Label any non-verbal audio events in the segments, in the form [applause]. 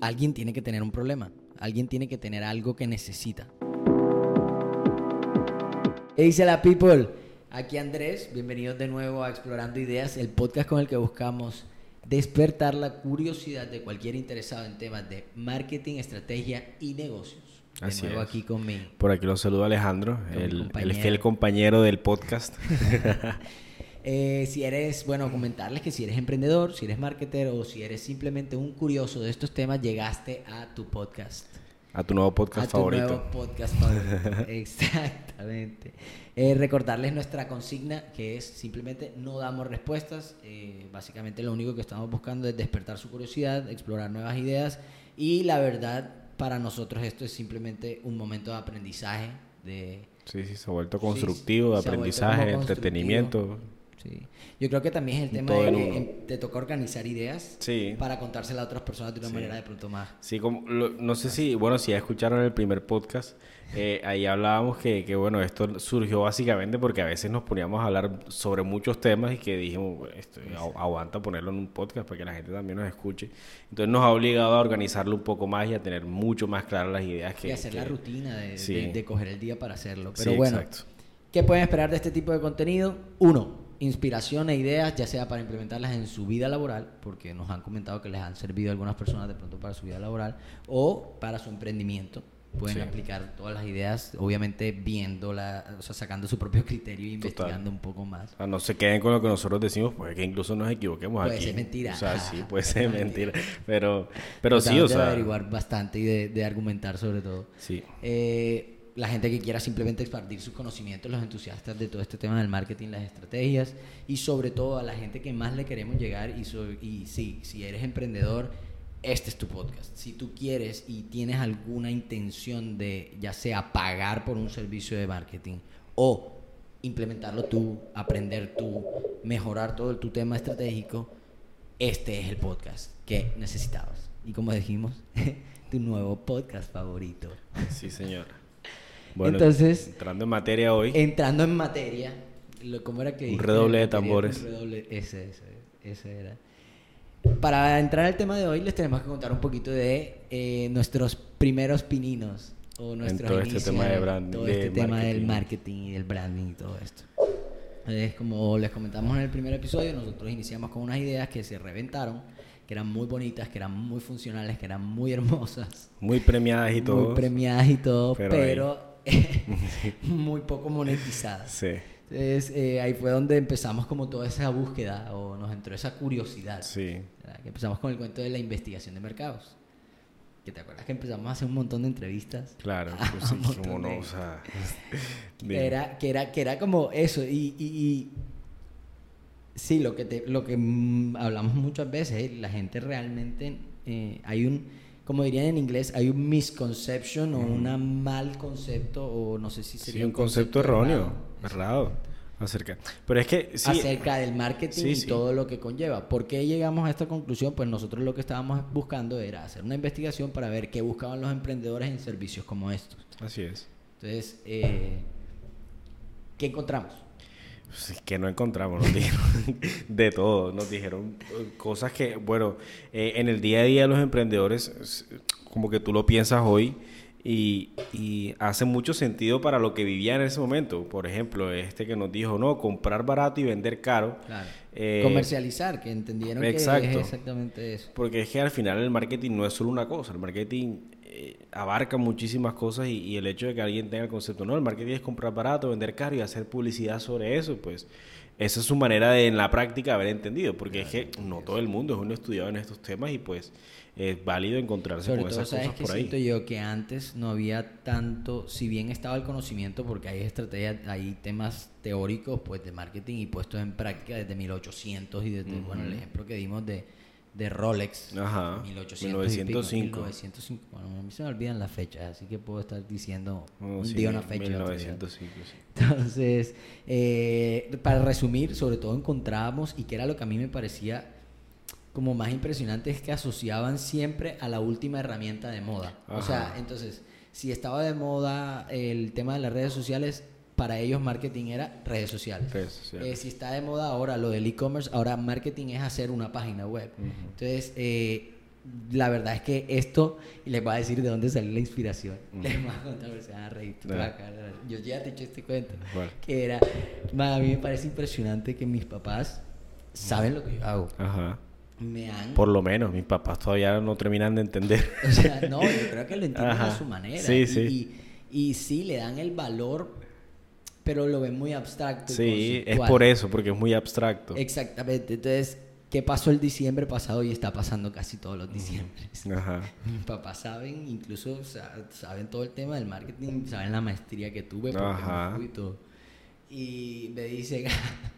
Alguien tiene que tener un problema. Alguien tiene que tener algo que necesita. ¿Qué dice la people? Aquí Andrés, bienvenidos de nuevo a Explorando Ideas, el podcast con el que buscamos despertar la curiosidad de cualquier interesado en temas de marketing, estrategia y negocios. De Así nuevo es. aquí con mi Por aquí lo saluda Alejandro, el, el fiel compañero del podcast. [laughs] Eh, si eres, bueno, comentarles que si eres emprendedor, si eres marketer o si eres simplemente un curioso de estos temas, llegaste a tu podcast. a tu nuevo podcast a tu favorito. nuevo podcast favorito. [laughs] Exactamente. Eh, recordarles nuestra consigna que es simplemente no damos respuestas. Eh, básicamente lo único que estamos buscando es despertar su curiosidad, explorar nuevas ideas y la verdad para nosotros esto es simplemente un momento de aprendizaje, de Sí, sí, se ha vuelto Sí, constructivo, de ha vuelto aprendizaje, como entretenimiento. Sí. Yo creo que también es el tema Todo de que te toca organizar ideas Sí. para contársela a otras personas de una Sí. manera de pronto más. Sí, como, lo- no sé si, bueno, si ya escucharon el primer podcast, eh, ahí hablábamos que, que, bueno, esto surgió básicamente porque a veces nos poníamos a hablar sobre muchos temas y que dijimos, "Bueno, esto agu- aguanta ponerlo en un podcast para que la gente también nos escuche. Entonces nos ha obligado a organizarlo un poco más y a tener mucho más claras las ideas que... y hacer la que- rutina de, de- de coger el día para hacerlo. Pero bueno, exacto. ¿qué pueden esperar de este tipo de contenido? Uno, inspiración e ideas, ya sea para implementarlas en su vida laboral, porque nos han comentado que les han servido a algunas personas de pronto para su vida laboral, o para su emprendimiento. Pueden Sí. aplicar todas las ideas, obviamente viéndola, o sea, sacando su propio criterio e investigando un poco más. Sea, no se queden con lo que nosotros decimos, porque que incluso nos equivoquemos Puede aquí. ser mentira. O sea, sí, puede Puede [laughs] ser mentira. Pero, pero sí, o de sea... averiguar bastante y de, de argumentar sobre todo. Sí. Eh, la gente que quiera simplemente expandir sus conocimientos, los entusiastas de todo este tema del marketing, las estrategias y sobre todo a la gente que más le queremos llegar y, so- si eres emprendedor, este es tu podcast. Si tú quieres y tienes alguna intención de ya sea pagar por un servicio de marketing o implementarlo tú, aprender tú, mejorar todo tu tema estratégico, este es el podcast que necesitabas. Y como dijimos, [laughs] tu nuevo podcast favorito. Sí, señor. Bueno, Entonces, entrando en materia hoy, entrando en materia, lo- ¿cómo era que Un redoble de tambores. un redoble- ese, ese, ese era. Para entrar al tema de hoy, les tenemos que contar un poquito de eh, nuestros primeros pininos o nuestros todo este inicios tema de en brand- todo de este tema del marketing. y del branding y todo esto. Es como les comentamos en el primer episodio, nosotros iniciamos con unas ideas que se reventaron, que eran muy bonitas, que eran muy funcionales, que eran muy hermosas muy premiadas y todo. muy premiadas y todo, pero pero, [laughs] muy poco monetizadas. Sí, Entonces eh, ahí fue donde empezamos como toda esa búsqueda o nos entró esa curiosidad. sí. Que empezamos con el cuento de la investigación de mercados. Que te acuerdas que empezamos a hacer un montón de entrevistas. Claro, [laughs] pues sí, como no, de- o sea... [laughs] Que era, que era, que era como eso. Y, y- y- sí, lo que, te- lo que mm, hablamos muchas veces, eh, la gente realmente, eh, hay un, como dirían en inglés, hay un misconception o un mal concepto, o no sé si Sí, sería un concepto erróneo, errado, errado. Acerca. Pero es que sí, acerca del marketing Sí, y sí. todo lo que conlleva. ¿Por qué llegamos a esta conclusión? Pues nosotros lo que estábamos buscando era hacer una investigación para ver qué buscaban los emprendedores en servicios como estos. así es. Entonces, eh, ¿qué encontramos? Pues es que no encontramos, nos dijeron [laughs] de todo, nos dijeron eh, cosas que, bueno, eh, en el día a día de los emprendedores, es, como que tú lo piensas hoy y, y hace mucho sentido para lo que vivían en ese momento. Por ejemplo, este que nos dijo, no, comprar barato y vender caro. Claro. Eh, Comercializar, que entendieron que es exactamente eso. Porque es que al final el marketing no es solo una cosa, el marketing eh, abarca muchísimas cosas y, y el hecho de que alguien tenga el concepto, no, el marketing es comprar barato, vender caro y hacer publicidad sobre eso, pues esa es su manera de en la práctica haber entendido, porque es que no todo el mundo es uno estudiado en estos temas y pues es válido encontrarse Sobre con todo, esas sabes cosas que por siento ahí. yo que antes no había tanto, si bien estaba el conocimiento, porque hay estrategias, hay temas teóricos pues de marketing y puestos en práctica desde 1800 y desde, bueno, el ejemplo que dimos de, de Rolex, Ajá, 1800 y pico, 1905. 1905. Bueno, a mí se me olvidan las fechas, así que puedo estar diciendo Oh, un sí, día una fecha. y otro día 1905, sí. Entonces, eh, para resumir, sobre todo encontrábamos, y que era lo que a mí me parecía como más impresionante, es que asociaban siempre a la última herramienta de moda. O sea, entonces, si estaba de moda el tema de las redes sociales, para ellos marketing era redes sociales. Redes sociales. Eh, si está de moda ahora lo del e-commerce, ahora marketing es hacer una página web. Ujú. Entonces, eh, la verdad es que esto, y les voy a decir de dónde salió la inspiración. Les voy a contar, se van a reír. Yo ya te he hecho este cuento. Que era, a mí me parece impresionante que mis papás saben lo que yo hago. Ajá. Me han... Por lo menos, mis papás todavía no terminan de entender. O sea, no, yo creo que lo entienden a su manera. Sí, y, sí. Y, y sí, le dan el valor pero lo ven muy abstracto. Sí, es por eso, porque es muy abstracto. Exactamente. Entonces, ¿qué pasó el diciembre pasado y está pasando casi todos los diciembres? [laughs] Ajá. [laughs] Mis papás saben, incluso saben todo el tema del marketing, saben la maestría que tuve Ajá. y todo. Y me dicen,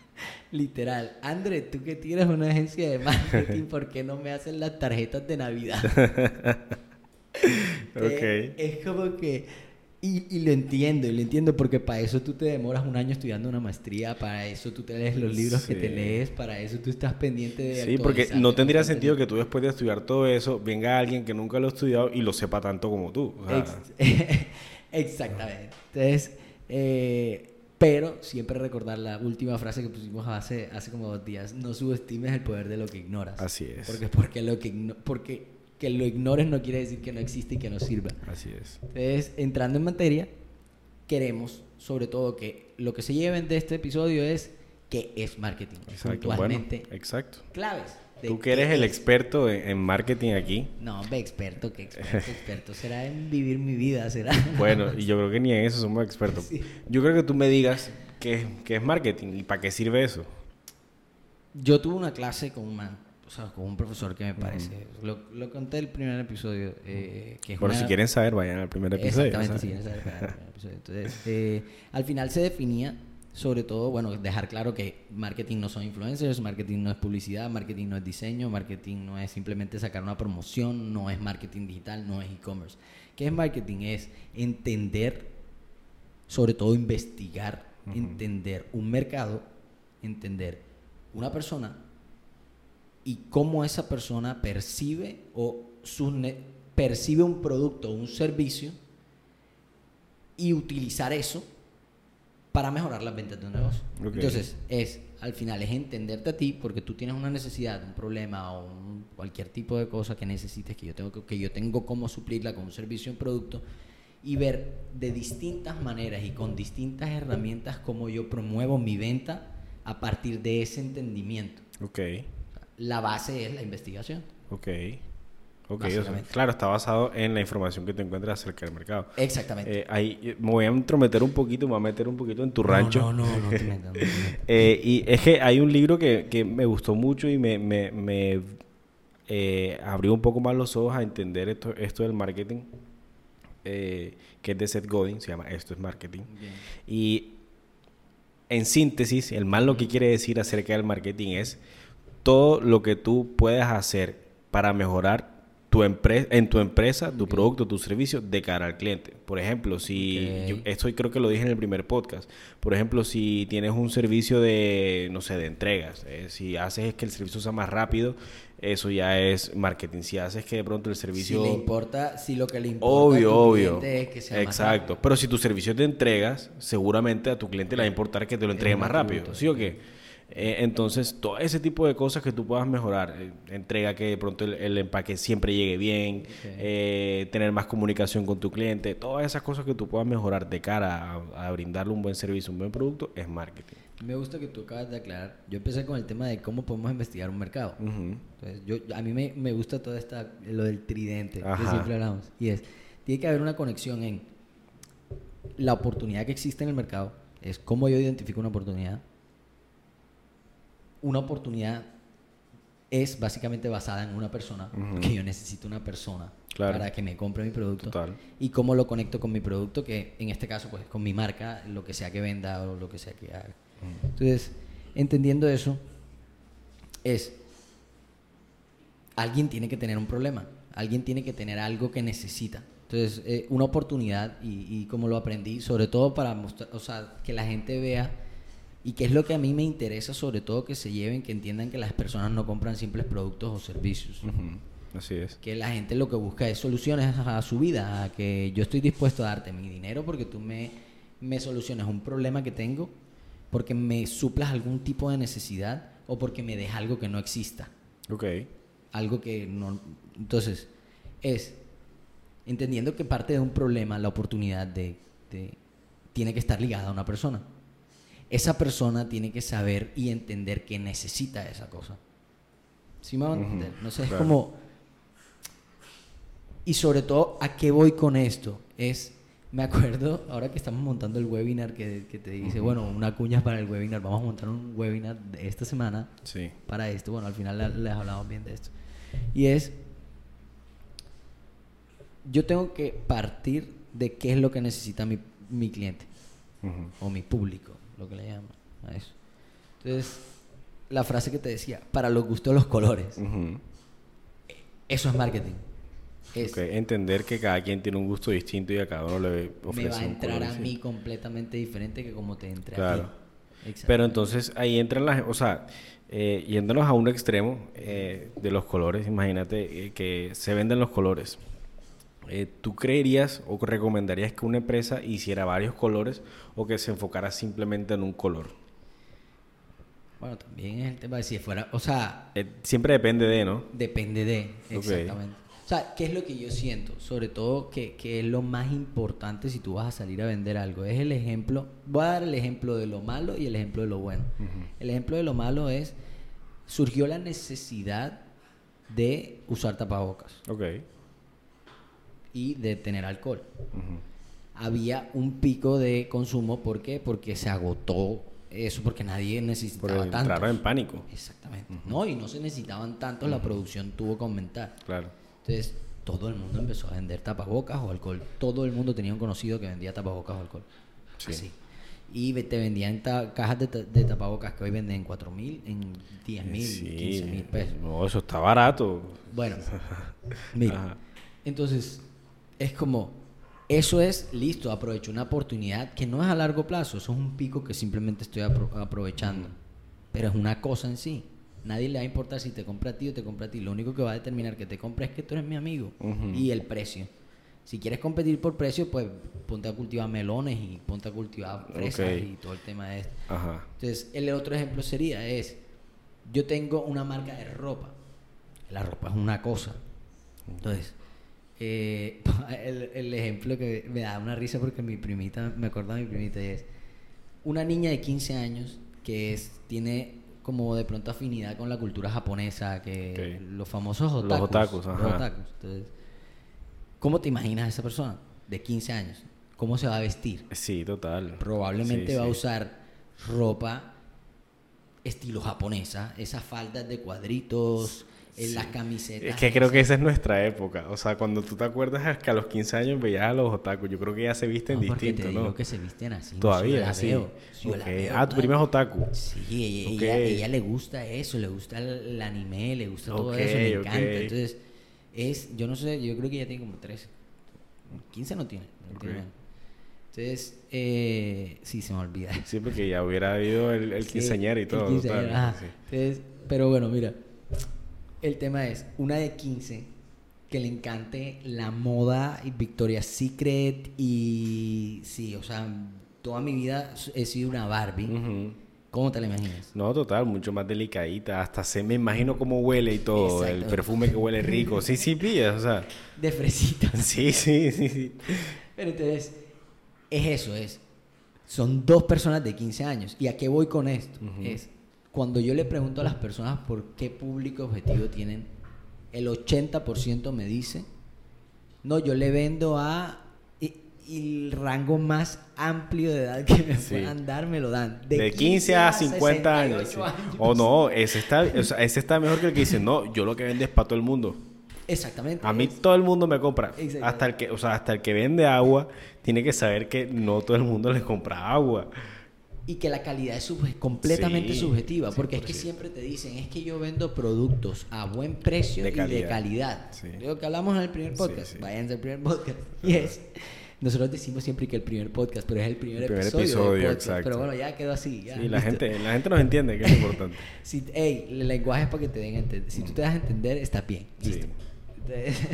[laughs] literal, André, tú que tienes una agencia de marketing, ¿por qué no me hacen las tarjetas de Navidad? ok. es como que y, y, lo entiendo, y lo entiendo porque para eso tú te demoras un año estudiando una maestría, para eso tú te lees los libros que te lees, para eso tú estás pendiente de... Sí, porque no tendría sentido que tú después de estudiar todo eso venga alguien que nunca lo ha estudiado y lo sepa tanto como tú. [laughs] Exactamente. Entonces, eh, pero siempre recordar la última frase que pusimos hace, hace como dos días, no subestimes el poder de lo que ignoras. Así es. Porque, porque, lo que, porque que lo ignores no quiere decir que no existe y que no sirva. Así es. Entonces, entrando en materia, queremos sobre todo que lo que se lleven de este episodio es qué es marketing. Exacto. Bueno, exacto. Claves. Tú que eres el experto en, marketing aquí. No, ve experto, que experto, [laughs] experto será en vivir mi vida, será. Bueno, y [laughs] yo creo que ni en eso somos expertos. Yo creo que tú me digas qué, qué es marketing y para qué sirve eso. Yo tuve una clase con un man o sea, con un profesor que me parece. lo, lo, conté el primer episodio. Eh, que Por si quieren saber, vayan al primer episodio. Exactamente, si quieren saber, vayan al primer episodio. Entonces, eh, al final se definía, sobre todo, bueno, dejar claro que marketing no son influencers, marketing no es publicidad, marketing no es diseño, marketing no es simplemente sacar una promoción, no es marketing digital, no es e-commerce. ¿Qué es marketing? Es entender, sobre todo investigar, entender un mercado, entender una persona y cómo esa persona percibe o percibe un producto o un servicio y utilizar eso para mejorar las ventas de un negocio. Entonces, es al final es entenderte a ti porque tú tienes una necesidad, un problema o cualquier tipo de cosa que necesites que yo tengo que, yo tengo cómo suplirla con un servicio o un producto y ver de distintas maneras y con distintas herramientas cómo yo promuevo mi venta a partir de ese entendimiento. Okay la base es la investigación. Ok. Okay, claro, está basado en la información que te encuentras acerca del mercado. Exactamente. Eh, ahí eh, me voy a entrometer un poquito, me voy a meter un poquito en tu rancho. No, no, [laughs] no, te metas. eh, y es que hay un libro que, que me gustó mucho y me, me, me eh, abrió un poco más los ojos a entender esto, esto del marketing, que es de Seth Godin, se llama Esto es Marketing. Y en síntesis, el mal lo que quiere decir acerca del marketing es todo lo que tú puedas hacer para mejorar tu empresa, en tu empresa, tu producto, tu servicio de cara al cliente. Por ejemplo, si esto creo que lo dije en el primer podcast. Por ejemplo, si tienes un servicio de, no sé, de entregas, eh, si haces que el servicio sea más rápido, eso ya es marketing. Si haces que de pronto el servicio... Si le importa, si lo que le importa obvio, obvio. es que sea Exacto. Pero si tu servicio de entregas, seguramente a tu cliente le va a importar que te lo entregue más rápido. ¿Sí o qué? Eh, entonces, todo ese tipo de cosas que tú puedas mejorar, eh, entrega que de pronto el, empaque siempre llegue bien, eh, tener más comunicación con tu cliente, todas esas cosas que tú puedas mejorar de cara a, brindarle un buen servicio, un buen producto, es marketing. Me gusta que tú acabas de aclarar. Yo empecé con el tema de cómo podemos investigar un mercado. Entonces, yo, a mí me, me, gusta todo esta, lo del tridente que siempre hablamos. Y es, tiene que haber una conexión en la oportunidad que existe en el mercado, es cómo yo identifico una oportunidad, una oportunidad es básicamente basada en una persona, que yo necesito una persona para que me compre mi producto. Y cómo lo conecto con mi producto, que en este caso, pues con mi marca, lo que sea que venda o lo que sea que haga. Entonces, entendiendo eso, es, alguien tiene que tener un problema, alguien tiene que tener algo que necesita. Entonces, eh, una oportunidad, y, y, como lo aprendí, sobre todo para mostrar, o sea, que la gente vea y que es lo que a mí me interesa, sobre todo que se lleven, que entiendan que las personas no compran simples productos o servicios. Así es. Que la gente lo que busca es soluciones a su vida, a que yo estoy dispuesto a darte mi dinero porque tú me, me solucionas un problema que tengo, porque me suplas algún tipo de necesidad o porque me dejas algo que no exista. Ok. algo que no... Entonces, es entendiendo que parte de un problema, la oportunidad de, de- tiene que estar ligada a una persona. Esa persona tiene que saber y entender que necesita esa cosa. ¿Sí me van a entender? No sé, es claro. como... Y sobre todo, ¿a qué voy con esto? Es, me acuerdo, ahora que estamos montando el webinar, que, que te dice, bueno, una cuña para el webinar, vamos a montar un webinar de esta semana Sí. para esto. Bueno, al final le- les hablamos bien de esto. Y es, yo tengo que partir de qué es lo que necesita mi, mi cliente o mi público, lo que le llaman a eso. Entonces, la frase que te decía, para los gustos los colores, eso es marketing. Es, Ok, Entender que cada quien tiene un gusto distinto y a cada uno le ofrece me va a entrar a mí completamente diferente que como te entre Claro. a ti. Pero entonces ahí entran las, o sea, eh, yéndonos a un extremo eh, de los colores, imagínate eh, que se venden los colores. Eh, ¿Tú creerías o recomendarías que una empresa hiciera varios colores o que se enfocara simplemente en un color? Bueno, también es el tema de si fuera, o sea, Eh, siempre depende de, ¿no? Depende de, exactamente. O sea, ¿qué es lo que yo siento? Sobre todo, que, que es lo más importante si tú vas a salir a vender algo. Es el ejemplo, voy a dar el ejemplo de lo malo y el ejemplo de lo bueno. El ejemplo de lo malo es, surgió la necesidad de usar tapabocas Ok. Y de tener alcohol. Había un pico de consumo, ¿por qué? Porque se agotó eso, porque nadie necesitaba tanto. entraron en pánico. Exactamente. No, y no se necesitaban tanto, la producción tuvo que aumentar. Claro. Entonces, todo el mundo empezó a vender tapabocas o alcohol. Todo el mundo tenía un conocido que vendía tapabocas o alcohol. Sí. Así. Y te vendían ta- cajas de, ta- de tapabocas que hoy venden en 4 mil, en 10 mil, Sí. 15 mil pesos. No, eso está barato. Bueno, [laughs] mira. Ajá. Entonces, es como, eso es listo, aprovecho una oportunidad que no es a largo plazo, eso es un pico que simplemente estoy apro- aprovechando. Pero es una cosa en sí. Nadie le va a importar si te compra a ti o te compra a ti. Lo único que va a determinar que te compre es que tú eres mi amigo. Y el precio. Si quieres competir por precio, pues ponte a cultivar melones y ponte a cultivar fresas y todo el tema de esto. Ajá. Entonces, el otro ejemplo sería es, yo tengo una marca de ropa. La ropa es una cosa. Entonces, eh, [laughs] el, el ejemplo que me da una risa porque mi primita, me acuerdo de mi primita, y es una niña de 15 años que es, tiene como de pronto afinidad con la cultura japonesa, que los famosos Los otakus. otakus, los ajá. otakus. Entonces, ¿cómo te imaginas a esa persona de 15 años? ¿Cómo se va a vestir? Sí, total. probablemente Sí, va a usar ropa estilo japonesa, esas faldas de cuadritos, eh, las camisetas. Es que creo que esa es nuestra época. O sea, cuando tú te acuerdas que a los 15 años veías a los otakus. Yo creo que ya se visten No, distinto, te digo ¿no? que se visten así. Todavía, la sí. veo, yo la Ok. veo, Ah, tu prima es otaku. Sí, ella, Ok. ella, ella le gusta eso, le gusta el, el anime, le gusta todo Ok, eso, le encanta. Entonces, es, yo no sé, yo creo que ella tiene como 13. 15 no tiene. no Ok. tiene. Entonces, eh, sí, se me olvida. Sí, porque ya hubiera habido el, el Sí, quinceañero y el todo. quinceañero, total, ajá. sí. Entonces, pero bueno, mira, el tema es una de 15 que le encante la moda y Victoria's Secret y sí, o sea, toda mi vida he sido una Barbie. ¿Cómo te la imaginas? No, total, mucho más delicadita. Hasta se me imagino cómo huele y todo. El perfume que huele rico. Sí, sí, pillas, o sea. De fresita. [laughs] Sí, sí, sí, sí. Pero entonces, es eso, es. Son dos personas de 15 años. ¿Y a qué voy con esto? Es cuando yo le pregunto a las personas por qué público objetivo tienen, el 80% me dice, no, yo le vendo a... Y, y el rango más amplio de edad que me Sí. puedan dar me lo dan. De, 15 a 50 años. 68 sí. O no, ese está, o sea, ese está mejor que el que dice, no, yo lo que vendo es para todo el mundo. Exactamente. A mí es- todo el mundo me compra. Hasta el que, o sea, hasta el que vende agua tiene que saber que no todo el mundo le compra agua. Y que la calidad es completamente Sí, subjetiva, porque es que 100%. siempre te dicen, es que yo vendo productos a buen precio De y de calidad. Sí. Lo que hablamos en el primer podcast, sí. váyanse al primer podcast. [laughs] Y es, nosotros decimos siempre que el primer podcast, pero es el primer, El primer episodio. del episodio, podcast. exacto. Pero bueno, ya quedó así. ya, Sí, la listo. gente, la gente nos entiende que es importante. [laughs] Si, ey, el lenguaje es para que te den a entender. Si tú te das a entender, está bien. Sí. Listo. Entonces, [laughs]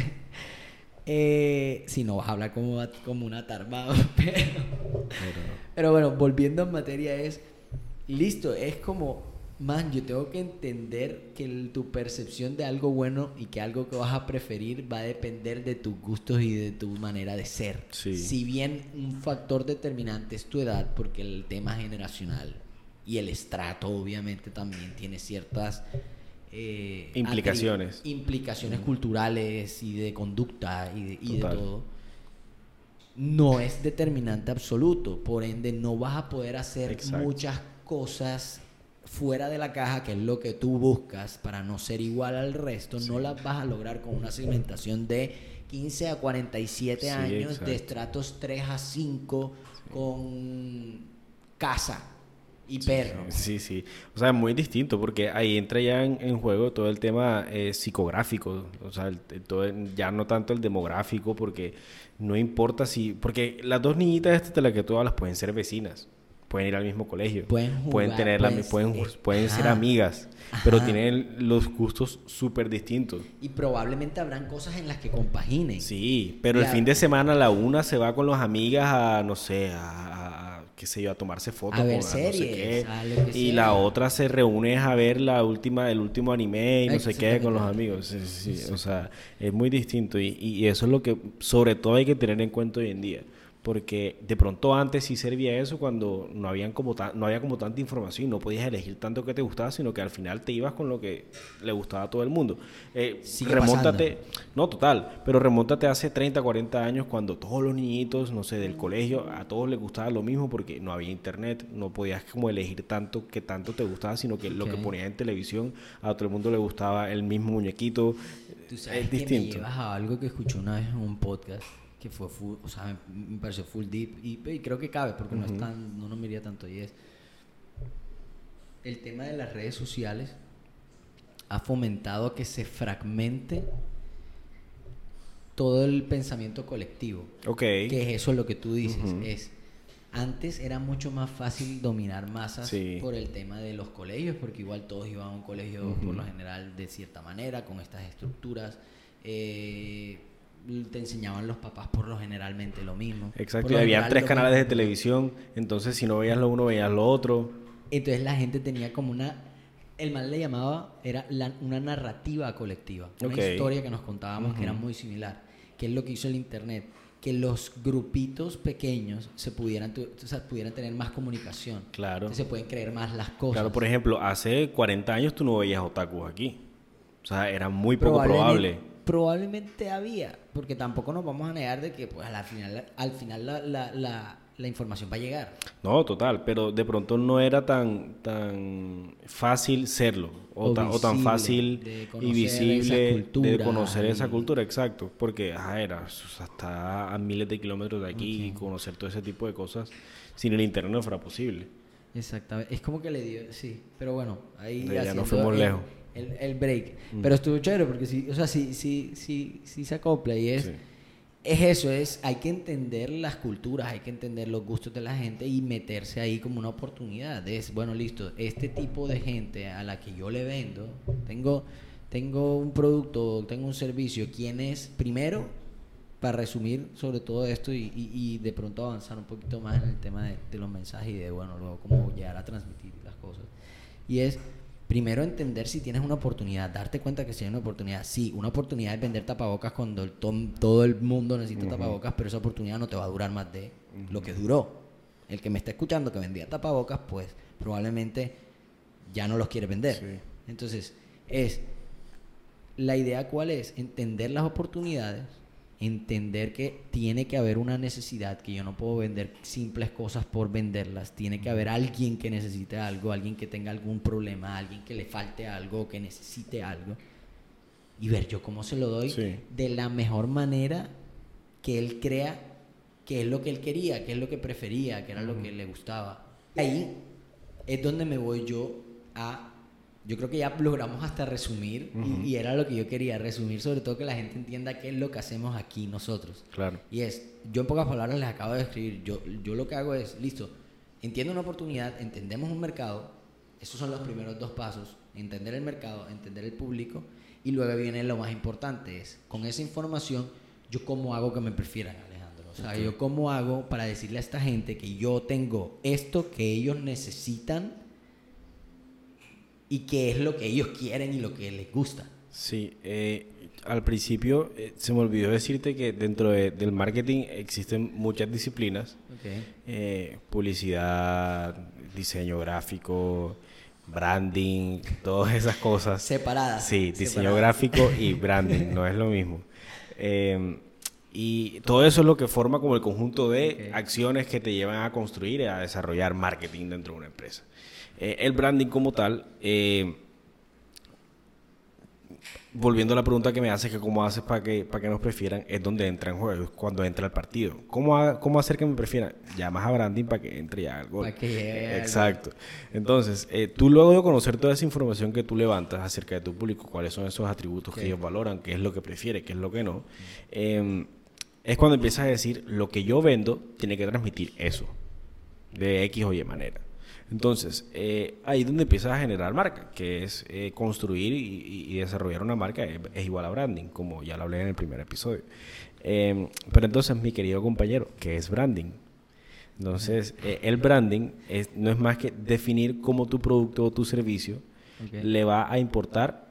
eh, si no vas a hablar como, como una tarbado, pero... [laughs] Pero- Pero bueno, volviendo en materia es, listo, es como man, yo tengo que entender que el- tu percepción de algo bueno y que algo que vas a preferir va a depender de tus gustos y de tu manera de ser. Sí. Si bien un factor determinante es tu edad, porque el tema generacional y el estrato obviamente también tiene ciertas... eh, Implicaciones. Implicaciones culturales y de conducta y de, y de Total. todo no es determinante absoluto. Por ende, no vas a poder hacer Exacto. muchas cosas fuera de la caja, que es lo que tú buscas para no ser igual al resto. No las vas a lograr con una segmentación de 15 a 47 Sí, años, exacto. de estratos 3 a 5, con casa y perro. [laughs] Sí, sí. O sea, es muy distinto porque ahí entra ya en, en juego todo el tema eh, psicográfico. O sea, el- el- todo ya no tanto el demográfico porque no importa si... Porque las dos niñitas estas de las que tú hablas pueden ser vecinas. Pueden ir al mismo colegio. Pueden jugar, tener la pues, pueden, eh, pueden ser ajá. amigas. Pero tienen los gustos súper distintos. Y probablemente habrán cosas en las que compaginen. Sí, pero el fin de semana la una se va con las amigas a, no sé, a- qué sé yo, a tomarse fotos. A ver con- no sé series, qué. a lo que y sea. la otra se reúne a ver la última, el último anime y no sé qué con los amigos. Sí, sí, sí. O sea, es muy distinto y, y eso es lo que sobre todo hay que tener en cuenta hoy en día. Porque de pronto antes sí servía eso cuando no, habían como no había como tanta información y no podías elegir tanto que te gustaba, sino que al final te ibas con lo que le gustaba a todo el mundo. Eh, remóntate, no, total, pero remóntate hace 30, 40 años cuando todos los niñitos, no sé, del colegio, a todos les gustaba lo mismo porque no había internet, no podías como elegir tanto que tanto te gustaba, sino que lo que ponías en televisión, a todo el mundo le gustaba el mismo muñequito. Tú sabes es que distinto. me llevas a algo que escuché una vez en un podcast que fue full, o sea, me, me pareció full deep y, y creo que cabe porque no es tan, no nos miraría tanto y es el tema de las redes sociales ha fomentado que se fragmente todo el pensamiento colectivo. Ok. Que es eso lo que tú dices, Ujú. es antes era mucho más fácil dominar masas Sí. por el tema de los colegios, porque igual todos iban a un colegio Ujú. por lo general de cierta manera, con estas estructuras. eh, te enseñaban los papás por lo generalmente lo mismo. Exacto, y había tres canales de mismo. televisión, entonces si no veías lo uno, veías lo otro. Entonces la gente tenía como una... El mal le llamaba, era la- una narrativa colectiva, una Ok. historia que nos contábamos que era muy similar, que es lo que hizo el Internet, que los grupitos pequeños se pudieran, tu- o sea, pudieran tener más comunicación, Claro. Entonces se pueden creer más las cosas. Claro, por ejemplo, hace 40 años tú no veías otakus aquí. O sea, era muy poco probable. Probablemente había, porque tampoco nos vamos a negar de que pues, al final, al final la, la, la, la información va a llegar. No, total, pero de pronto no era tan, tan fácil serlo, o, O tan, o tan fácil y visible de conocer esa cultura, exacto, porque ajá, era hasta a miles de kilómetros de aquí y conocer todo ese tipo de cosas sin el internet no fuera posible. Exactamente. Es como que le dio, sí. Pero bueno, ahí Ya- nos fuimos lejos. El, el break. Mm. Pero estuvo chévere porque sí, o sea, sí, sí, sí, sí se acopla y es, Sí. es eso, es, hay que entender las culturas, hay que entender los gustos de la gente y meterse ahí como una oportunidad. Es, bueno, listo, este tipo de gente a la que yo le vendo, tengo, tengo un producto, tengo un servicio, ¿quién es? Primero, para resumir sobre todo esto y, y- y de pronto avanzar un poquito más en el tema de, de los mensajes y de, bueno, luego cómo llegar a transmitir las cosas. Y es, primero entender si tienes una oportunidad, darte cuenta que si hay una oportunidad. Sí, una oportunidad es vender tapabocas cuando el tom- todo el mundo necesita tapabocas, pero esa oportunidad no te va a durar más de lo que duró. El que me está escuchando que vendía tapabocas, pues probablemente ya no los quiere vender. Sí. Entonces, es la idea cuál es entender las oportunidades, entender que tiene que haber una necesidad, que yo no puedo vender simples cosas por venderlas, tiene que haber alguien que necesite algo, alguien que tenga algún problema, alguien que le falte algo, que necesite algo, y ver yo cómo se lo doy Sí. de la mejor manera que él crea que es lo que él quería, que es lo que prefería, que era lo que le gustaba. Ahí es donde me voy yo a... Yo creo que ya logramos hasta resumir y- Ujú. y, era lo que yo quería resumir, sobre todo que la gente entienda qué es lo que hacemos aquí nosotros. Claro. Y es, yo en pocas palabras les acabo de describir, yo, yo lo que hago es, listo, entiendo una oportunidad, entendemos un mercado, esos son los primeros dos pasos, entender el mercado, entender el público, y luego viene lo más importante, es, con esa información, yo cómo hago que me prefieran, Alejandro. O sea, yo cómo hago para decirle a esta gente que yo tengo esto que ellos necesitan y qué es lo que ellos quieren y lo que les gusta. Sí, eh, al principio eh, se me olvidó decirte que dentro del marketing existen muchas disciplinas. Eh, publicidad, diseño gráfico, branding, [laughs] todas esas cosas. Separadas. Sí, diseño gráfico y branding, no es lo mismo. y todo eso es lo que forma como el conjunto de acciones que te llevan a construir y a desarrollar marketing dentro de una empresa. El branding como tal volviendo a la pregunta que me haces, que cómo haces para que, para que nos prefieran, es donde entra en juego, cuando entra el partido. ¿Cómo, cómo hacer que me prefieran? Llamas a branding para que entre ya algo. Para que llegue Exacto. Entonces, eh, tú luego de conocer toda esa información que tú levantas acerca de tu público, cuáles son esos atributos que ellos valoran, qué es lo que prefiere, qué es lo que no, em, es cuando empiezas a decir, lo que yo vendo tiene que transmitir eso, de X o Y manera. Entonces, eh, ahí es donde empiezas a generar marca, que es eh, construir y, desarrollar una marca es, igual a branding, como ya lo hablé en el primer episodio. Em, pero entonces, mi querido compañero, ¿qué es branding? Entonces, eh, el branding es, no es más que definir cómo tu producto o tu servicio le va a importar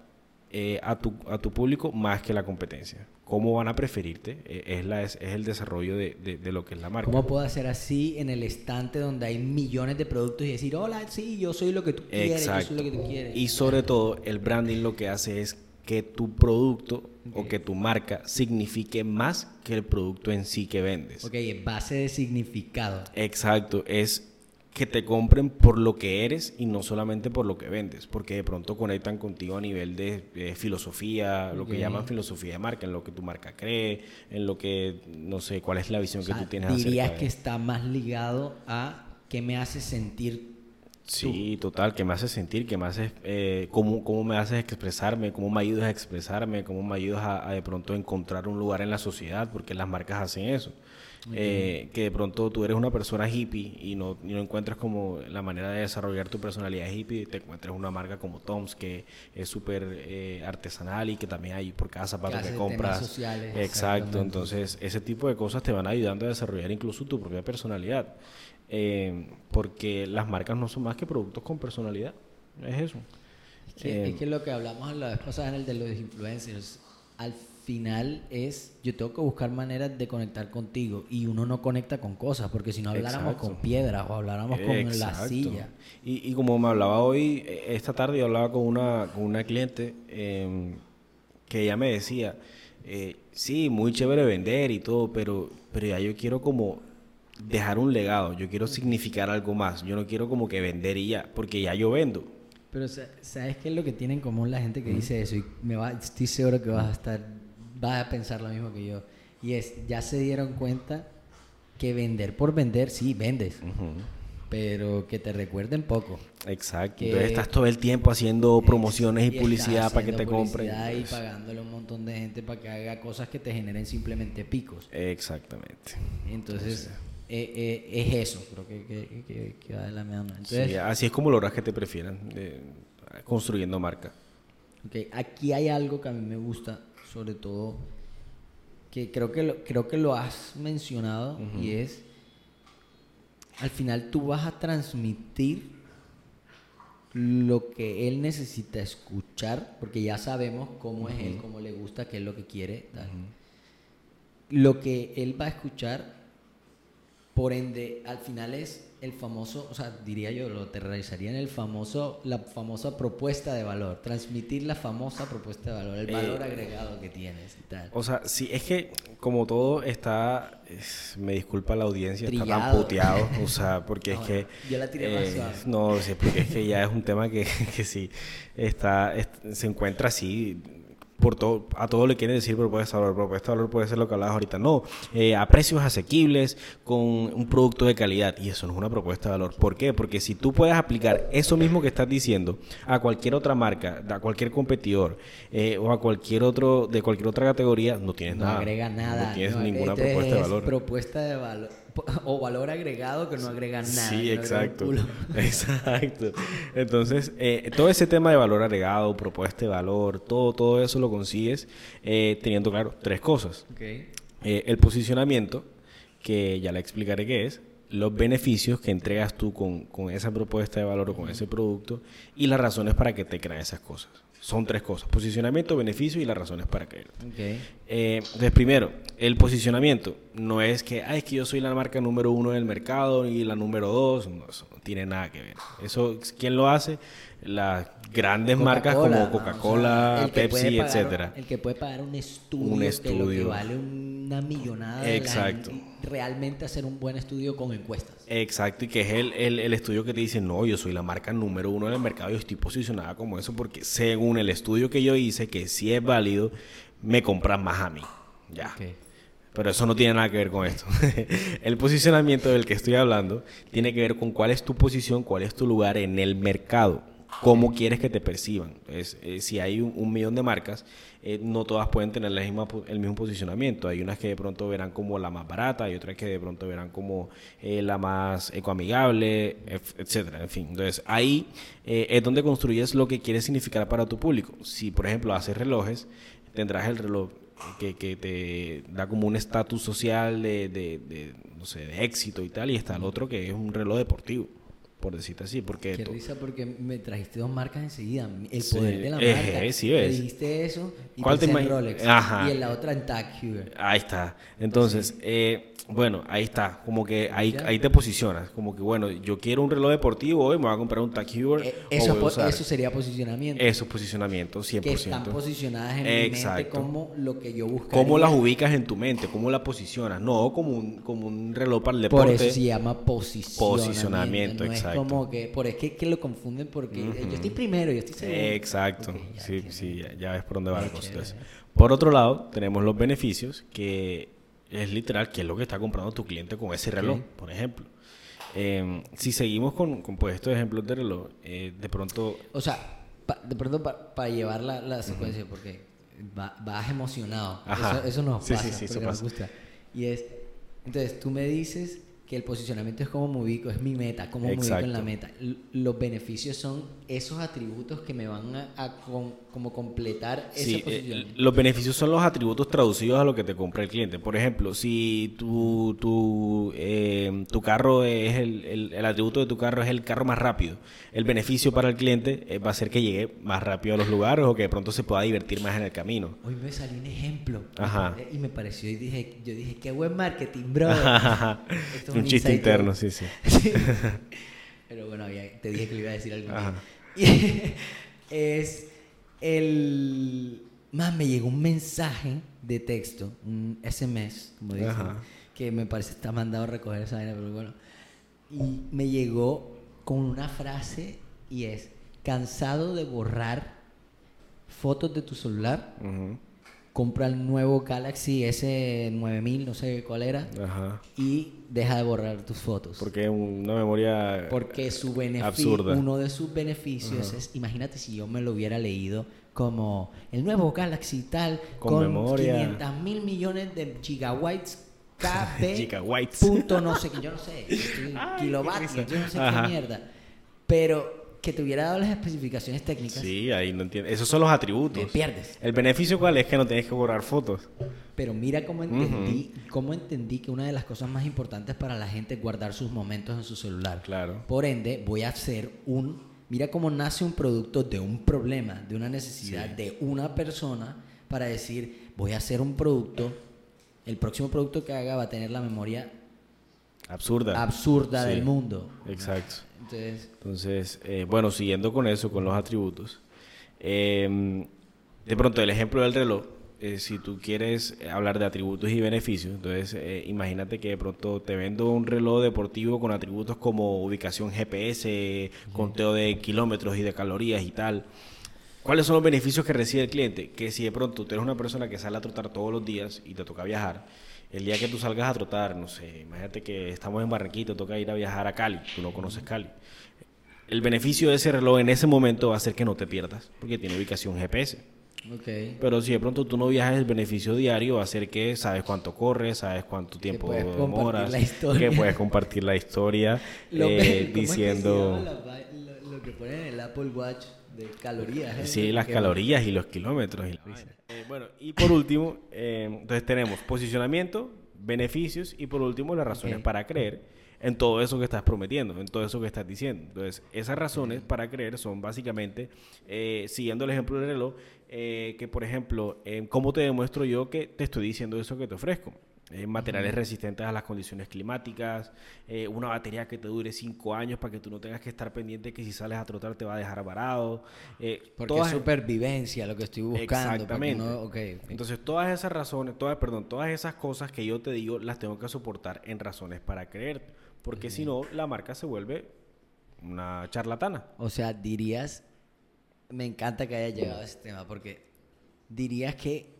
a, tu, a tu público más que la competencia cómo van a preferirte, eh, es, la, es, el desarrollo de, de, lo que es la marca. ¿Cómo puedo hacer así en el estante donde hay millones de productos y decir, hola, sí, yo soy lo que tú quieres, yo soy lo que tú quieres? Y sobre todo, el branding lo que hace es que tu producto o que tu marca signifique más que el producto en sí que vendes. Ok, base de significado. Exacto, es que te compren por lo que eres y no solamente por lo que vendes, porque de pronto conectan contigo a nivel de, filosofía, lo que llaman filosofía de marca, en lo que tu marca cree, en lo que, no sé, cuál es la visión que tú tienes. Dirías que está más ligado a qué me hace sentir. Sí, total, qué me hace sentir, qué me hace, eh, cómo, cómo, me haces expresarme, cómo me ayudas a expresarme, cómo me ayudas a, a de pronto encontrar un lugar en la sociedad, porque las marcas hacen eso. Eh, que de pronto tú eres una persona hippie y no, no, encuentras como la manera de desarrollar tu personalidad hippie, te encuentras una marca como Toms que es súper eh, artesanal y que también hay por cada zapato que, compras. Sociales, Exacto, entonces ese tipo de cosas te van ayudando a desarrollar incluso tu propia personalidad, eh, porque las marcas no son más que productos con personalidad, es eso. Es que, es que lo que hablamos la vez pasada en el de los influencers, al final es, yo tengo que buscar maneras de conectar contigo y uno no conecta con cosas, porque si no habláramos con piedras o habláramos con la silla. Y, y, como me hablaba hoy, eh, esta tarde yo hablaba con una, con una cliente em, que ella me decía, eh, sí, muy chévere vender y todo, pero, pero ya yo quiero como dejar un legado, yo quiero significar algo más, yo no quiero como que vender y ya, porque ya yo vendo. Pero ¿sabes qué es lo que tiene en común la gente que dice eso? Y me va, estoy seguro que vas a estar vas a pensar lo mismo que yo. Y es, ya se dieron cuenta que vender por vender, sí, vendes. Pero que te recuerden poco. Exacto. Entonces estás todo el tiempo haciendo promociones y, publicidad para que te compren. Y pues. pagándole a un montón de gente para que haga cosas que te generen simplemente picos. Exactamente. Entonces, eh, eh, es eso, creo que, que, va de la mano. sí, así es como logras que te prefieran, construyendo marca. Okay. Aquí hay algo que a mí me gusta sobre todo, que creo que lo, creo que lo has mencionado y es, al final tú vas a transmitir lo que él necesita escuchar, porque ya sabemos cómo es él, cómo le gusta, qué es lo que quiere. Lo que él va a escuchar, por ende, al final es el famoso, o sea, diría yo, lo aterrorizaría en el famoso, la famosa propuesta de valor, transmitir la famosa propuesta de valor, el eh, valor agregado que tienes y tal. O sea, sí, es que como todo está, me disculpa la audiencia, está tan puteado, o [laughs] sea, porque es que... Yo la tiré más eh, No, sí, porque es que ya es un tema que, [laughs] que sí, está, se encuentra así por todo, a todo le quiere decir propuesta de valor. Propuesta de valor puede ser lo que hablabas ahorita. No, eh, a precios asequibles, con un producto de calidad. Y eso no es una propuesta de valor. ¿Por qué? Porque si tú puedes aplicar eso mismo que estás diciendo a cualquier otra marca, a cualquier competidor eh, o a cualquier otro, de cualquier otra categoría, no tienes no nada. agrega nada. No tienes ninguna propuesta de valor. Propuesta de valor [laughs] o valor agregado que no agrega nada. Sí, exacto. [laughs] Exacto. Entonces, eh, todo ese tema de valor agregado, propuesta de valor, todo, todo eso lo consigues eh, teniendo claro tres cosas. Eh, el posicionamiento, que ya le explicaré qué es, los beneficios que entregas tú con, con esa propuesta de valor o con ese producto y las razones para que te crean esas cosas. Son tres cosas, posicionamiento, beneficio y las razones para creer. Ok. Eh, entonces, primero, el posicionamiento no es que, ay, es que yo soy la marca número uno del mercado y la número dos, no, eso no tiene nada que ver. Eso, ¿quién lo hace? Las grandes marcas como Coca-Cola, o sea, Pepsi, pagar- etcétera. El que puede pagar un estudio, Un que lo que estudio. vale una millonada. de la- Exacto. realmente hacer un buen estudio con encuestas. Exacto, y que es el, el, el estudio que te dice, no, yo soy la marca número uno del mercado y estoy posicionada como eso porque según el estudio que yo hice, que si es válido, me compran más a mí. Ya. Pero eso no tiene nada que ver con esto. [laughs] el posicionamiento del que estoy hablando tiene que ver con cuál es tu posición, cuál es tu lugar en el mercado, cómo quieres que te perciban. Es, eh, si hay un, millón de marcas, eh, no todas pueden tener la misma, el mismo posicionamiento. Hay unas que de pronto verán como la más barata, hay otras que de pronto verán como eh, la más ecoamigable, etcétera. En fin, entonces ahí es donde construyes lo que quieres significar para tu público. Si, por ejemplo, haces relojes, tendrás el reloj que, que te da como un estatus social de, de, de, no sé, de éxito y tal, y está el otro que es un reloj deportivo, por decirte así, porque... Qué risa porque me trajiste dos marcas enseguida. El Sí, poder de la marca. sí, Me ves. dijiste eso y ¿Cuál te en Rolex. Ajá. Y en la otra en Tag Heuer. Ahí está. Entonces, eh, bueno, ahí está. Como que ahí, ahí te posicionas. Como que, bueno, yo quiero un reloj deportivo hoy, me voy a comprar un Tag Heuer. Eh, eso, usar- eso sería posicionamiento. Eso, posicionamiento, 100%. que están posicionadas en mi mente Exacto. como lo que yo busco. ¿Cómo las ubicas en tu mente? ¿Cómo las posicionas? No como un, como un reloj para el Por deporte. eso se llama posicionamiento. Posicionamiento, no exacto. Es como que, por es que, que lo confunden porque eh, yo estoy primero, yo estoy segundo. Exacto. Ok, ya sí, sí, ya, ya ves por dónde va la cosa. Entonces, por otro lado, tenemos los beneficios, que es literal, que es lo que está comprando tu cliente con ese reloj, por ejemplo. Eh, si seguimos con, con pues, estos ejemplos de reloj, eh, de pronto O sea, pa- de pronto para llevar la, la secuencia, porque va- vas emocionado. Eso, eso nos Sí, pasa, sí, sí, eso porque nos pasa. gusta. Y es, entonces tú me dices que el posicionamiento es como me ubico, es mi meta, cómo me ubico en la meta. L- los beneficios son esos atributos que me van a, a con- como completar Sí, eh, posicionamiento. los beneficios son los atributos traducidos a lo que te compra el cliente. Por ejemplo, si tu, tu, eh, tu carro es el, el- el atributo de tu carro es el carro más rápido, el beneficio para el cliente eh, va a ser que llegue más rápido a los lugares o que de pronto se pueda divertir más en el camino. Hoy me salió un ejemplo Ajá. y me pareció y dije, yo dije, qué buen marketing, bro. [laughs] Esto es un chiste interno, sí, sí. [laughs] Sí. Pero bueno, ya te dije que le iba a decir algo. [laughs] Es el... Más me llegó un mensaje de texto, un SMS, como dicen, Ajá. que me parece está mandado a recoger esa vaina, pero bueno. Y me llegó con una frase y es, cansado de borrar fotos de tu celular. Compra el nuevo Galaxy S9000, no sé cuál era, Ajá. y deja de borrar tus fotos. Porque es una memoria Porque su beneficio, absurda. uno de sus beneficios es, imagínate si yo me lo hubiera leído como el nuevo Galaxy tal, Con con, memoria. 500 mil millones de gigabytes [laughs] KB, punto no sé qué, yo no sé, [laughs] Ay, kilovatios, yo no sé Ajá. qué mierda. Pero que te hubiera dado las especificaciones técnicas, Sí, ahí no entiendo. Esos son los atributos. te pierdes. El beneficio cuál es que no tienes que borrar fotos. Pero mira cómo entendí, cómo entendí que una de las cosas más importantes para la gente es guardar sus momentos en su celular. Claro. Por ende, voy a hacer un... Mira cómo nace un producto de un problema, de una necesidad Sí. de una persona para decir, voy a hacer un producto, el próximo producto que haga va a tener la memoria Absurda. absurda Sí. del mundo. Exacto. Entonces, Entonces, eh, bueno, siguiendo con eso, con los atributos, eh, de pronto el ejemplo del reloj, eh, si tú quieres hablar de atributos y beneficios, entonces eh, imagínate que de pronto te vendo un reloj deportivo con atributos como ubicación GPS, conteo de kilómetros y de calorías y tal. ¿Cuáles son los beneficios que recibe el cliente? Que si de pronto tú eres una persona que sale a trotar todos los días y te toca viajar, el día que tú salgas a trotar, no sé, imagínate que estamos en Barranquita, toca ir a viajar a Cali, tú no conoces Cali. El beneficio de ese reloj en ese momento va a ser que no te pierdas, porque tiene ubicación GPS. ok. Pero si de pronto tú no viajas, el beneficio diario va a ser que sabes cuánto corres, sabes cuánto tiempo compartir demoras, que puedes compartir la historia [laughs] Lo, eh, ¿cómo es que diciendo lo, lo que ponen en el Apple Watch de calorías. ¿eh? sí, las calorías y los kilómetros. y la. Eh, bueno, y por último, eh, entonces tenemos posicionamiento, beneficios y por último las razones para creer. en todo eso que estás prometiendo, en todo eso que estás diciendo. Entonces, esas razones para creer son básicamente, eh, siguiendo el ejemplo del reloj, eh, que por ejemplo, eh, ¿cómo te demuestro yo que te estoy diciendo eso que te ofrezco? Eh, materiales resistentes a las condiciones climáticas, eh, una batería que te dure cinco años para que tú no tengas que estar pendiente que si sales a trotar te va a dejar varado. Eh, Porque es supervivencia lo que estoy buscando. Exactamente. Entonces todas esas razones, todas, perdón, todas esas cosas que yo te digo las tengo que soportar en razones para creer, porque si no la marca se vuelve una charlatana. O sea, dirías, me encanta que haya llegado a ese tema, porque dirías que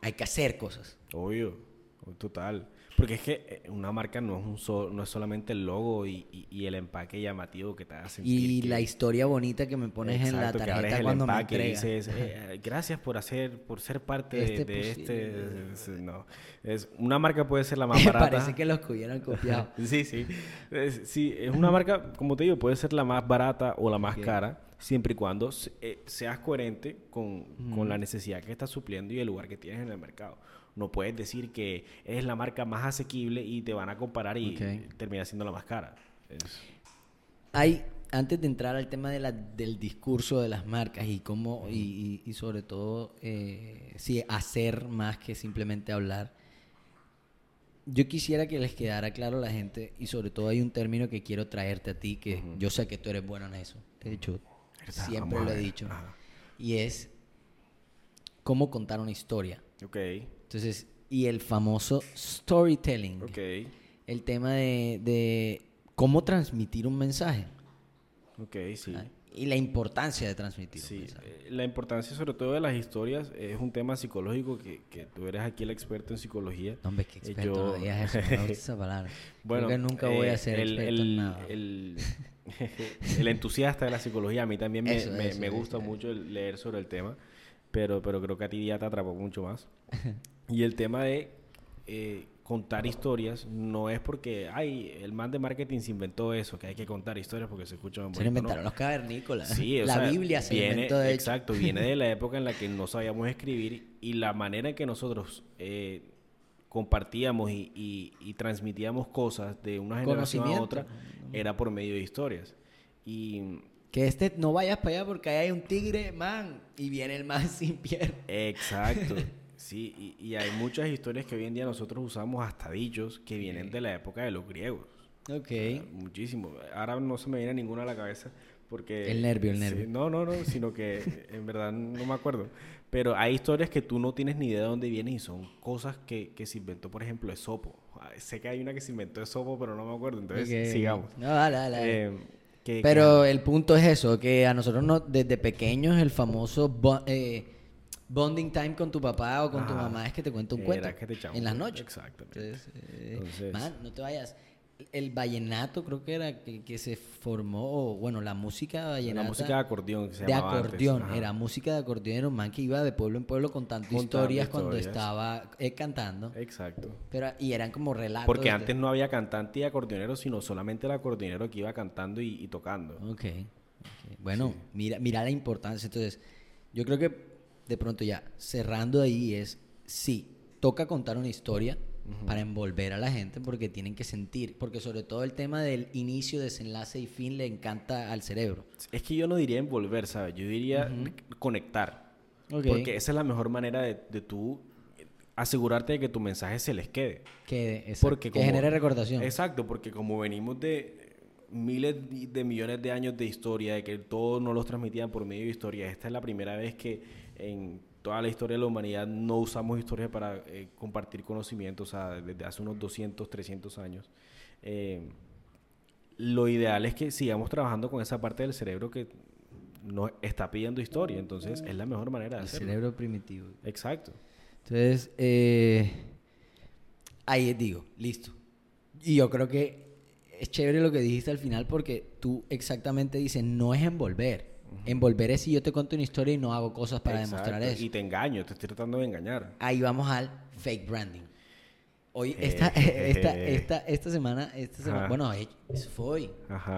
hay que hacer cosas. Obvio. Total. Porque es que eh, una marca no es, un so, no es solamente el logo y, y, el empaque llamativo que te hace Y la historia bonita que me pones en la tarjeta que cuando me dices, eh, gracias por hacer, por ser parte de, este... este no. Es, una marca puede ser la más [laughs] barata. Parece que los que hubieran copiado. [laughs] sí, sí. Es, sí, es una marca, como te digo, puede ser la más barata o la más cara siempre y cuando eh, seas coherente con, con, la necesidad que estás supliendo y el lugar que tienes en el mercado. No puedes decir que es la marca más asequible y te van a comparar y termina siendo la más cara. Hay, antes de entrar al tema de la, del discurso de las marcas y cómo, y, y, sobre todo, eh, sí, hacer más que simplemente hablar, yo quisiera que les quedara claro a la gente, y sobre todo hay un término que quiero traerte a ti, que yo sé que tú eres bueno en eso, de hecho, siempre lo he dicho, y es cómo contar una historia. Ok. Entonces, y el famoso storytelling. El tema de, cómo transmitir un mensaje. Ok, sí. Ah, y la importancia de transmitir sí, un mensaje. Eh, la importancia sobre todo de las historias es un tema psicológico que, que tú eres aquí el experto en psicología. No, hombre, qué eh, experto yo... no digas eso, no esa palabra. [laughs] Bueno, Creo que nunca voy a eh, ser el, experto en nada. El, [laughs] el, entusiasta de la psicología, a mí también me, me, me gusta mucho leer sobre el tema, pero, pero creo que a ti ya te atrapó mucho más. [laughs] Y el tema de eh, contar historias no es porque, ay, el man de marketing se inventó eso, que hay que contar historias porque se escucha Se lo inventaron los cavernícolas. Sí, [laughs] la Biblia se viene, inventó de Exacto, viene de la [laughs] época en la que no sabíamos escribir y la manera en que nosotros eh, compartíamos y, y, transmitíamos cosas de una generación a otra era por medio de historias. Y que este no vayas para allá porque ahí hay un tigre, man, y viene el man [laughs] sin pierna. Exacto. Sí, y, hay muchas historias que hoy en día nosotros usamos hasta dichos que vienen de la época de los griegos. Ok. muchísimo. Ahora no se me viene ninguna a la cabeza porque... El nervio, el nervio. no, no, no, sino que [laughs] en verdad no me acuerdo. Pero hay historias que tú no tienes ni idea de dónde vienen y son cosas que, que se inventó, por ejemplo, Esopo. Sé que hay una que se inventó Esopo, pero no me acuerdo. Entonces, sigamos. No, dale, dale. Eh, pero el punto es eso, que a nosotros no, desde pequeños el famoso... Eh, bonding time con tu papá o con tu mamá es que te cuenta un cuento en las noches. Exactamente. Entonces, man, no te vayas. El vallenato creo que era que, que se formó, bueno, la música vallenata. La música de acordeón que se De acordeón, era música de acordeón, era un man que iba de pueblo en pueblo contando, historias, cuando estaba eh, cantando. Exacto. Pero, y eran como relatos. Porque antes no había cantante y acordeonero, sino solamente el acordeonero que iba cantando y, tocando. Ok. Bueno, mira, mira la importancia. Entonces, yo creo que de pronto ya cerrando ahí es, sí, toca contar una historia para envolver a la gente porque tienen que sentir, porque sobre todo el tema del inicio, desenlace y fin le encanta al cerebro. Es que yo no diría envolver, ¿sabes? Yo diría conectar. Porque esa es la mejor manera de, de tú asegurarte de que tu mensaje se les quede. Quede, porque que genere recordación. Exacto, porque como venimos de miles de millones de años de historia, de que todos nos los transmitían por medio de historia, esta es la primera vez que en toda la historia de la humanidad no usamos historia para eh, compartir conocimientos, o sea, desde hace unos 200, 300 años. Eh, lo ideal es que sigamos trabajando con esa parte del cerebro que nos está pidiendo historia, entonces es la mejor manera de hacerlo. El cerebro primitivo. Exacto. Entonces, eh, ahí digo, listo. Y yo creo que es chévere lo que dijiste al final porque tú exactamente dices, no es envolver Envolver es si yo te cuento una historia y no hago cosas para demostrar eso. Y te engaño, te estoy tratando de engañar. Ahí vamos al fake branding. Hoy, esta, [laughs] esta, esta, esta semana, esta semana bueno, eso fue hoy.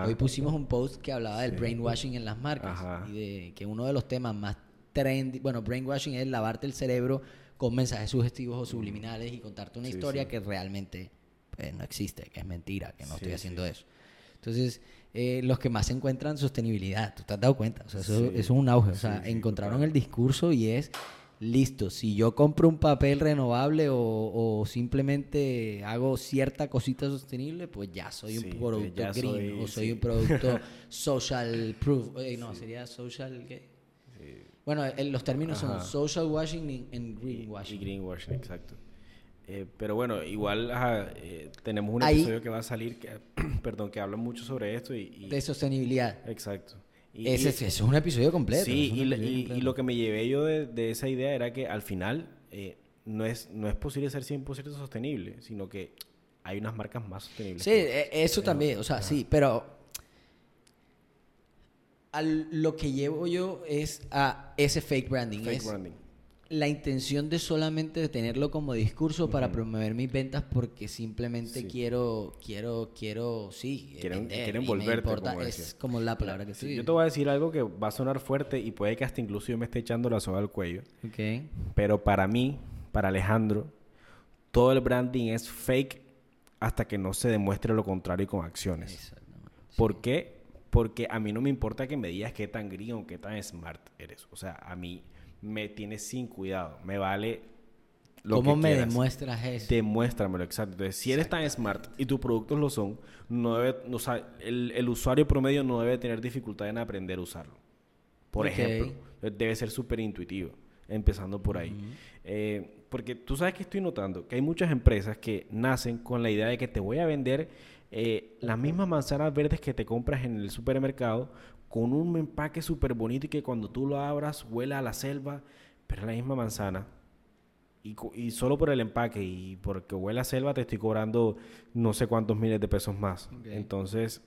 Hoy pusimos un post que hablaba del brainwashing en las marcas. Y de que uno de los temas más trendy, bueno, brainwashing es lavarte el cerebro con mensajes sugestivos o subliminales y contarte una historia que realmente pues no existe, que es mentira, que no estoy haciendo eso. Entonces, eh, los que más encuentran sostenibilidad, tú te has dado cuenta, o sea, eso, es un auge, o sea, encontraron el discurso y es listo, si yo compro un papel renovable o, simplemente hago cierta cosita sostenible, pues ya soy un producto green o soy un producto [laughs] social proof. no, sería social... Bueno, los términos son social washing y, green washing. Y greenwashing, exacto. Eh, pero bueno, igual eh, tenemos un episodio que va a salir, que, [clears throat] perdón, que habla mucho sobre esto y, De sostenibilidad. Exacto. ese, es un episodio completo. Sí, y, lo que me llevé yo de, esa idea era que al final eh, no, es, no es posible ser 100% sostenible, sino que hay unas marcas más sostenibles. Sí, e, eso también, o sea, sí, pero lo que llevo yo es a ese fake branding. Fake branding la intención de solamente tenerlo como discurso para promover mis ventas porque simplemente quiero, quiero, quiero, sí, quieren, quieren volverte. Como es como la palabra que estoy Yo te voy a decir algo que va a sonar fuerte y puede que hasta incluso yo me esté echando la soga al cuello. Okay. Pero para mí, para Alejandro, todo el branding es fake hasta que no se demuestre lo contrario con acciones. ¿Por qué? Porque a mí no me importa que me digas qué tan gringo o qué tan smart eres. O sea, a mí me tienes sin cuidado. Me vale lo ¿Cómo me demuestras eso? Demuéstramelo, exacto. Entonces, si eres tan smart y tus productos lo son, no debe, o sea, el, usuario promedio no debe tener dificultad en aprender a usarlo. Por ejemplo, debe ser súper intuitivo, empezando por ahí. Eh, porque tú sabes que estoy notando que hay muchas empresas que nacen con la idea de que te voy a vender eh, las mismas manzanas verdes que te compras en el supermercado con un empaque súper bonito y que cuando tú lo abras huela a la selva, pero es la misma manzana. Y, y, solo por el empaque y porque huele a selva te estoy cobrando no sé cuántos miles de pesos más. Entonces,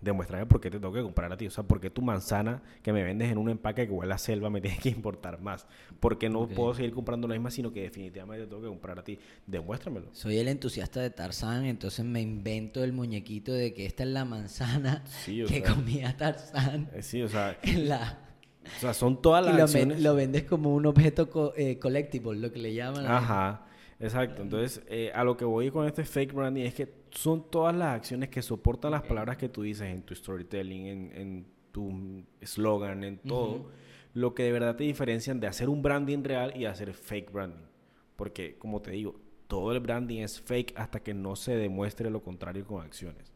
demuéstrame por qué te tengo que comprar a ti. O sea, por qué tu manzana que me vendes en un empaque que huele a selva me [laughs] tiene que importar más. Porque no puedo seguir comprando la misma, sino que definitivamente te tengo que comprar a ti. Demuéstramelo. Soy el entusiasta de Tarzán, entonces me invento el muñequito de que esta es la manzana [laughs] que comía Tarzán. Eh, sí, o sea. [laughs] la... O sea, son todas las y lo, vendes como un objeto eh, collectible, lo que le llaman. Ajá. Exacto, entonces eh, a lo que voy con este fake branding es que son todas las acciones que soportan las palabras que tú dices en tu storytelling, en, tu slogan, en todo, lo que de verdad te diferencian de hacer un branding real y hacer fake branding. Porque, como te digo, todo el branding es fake hasta que no se demuestre lo contrario con acciones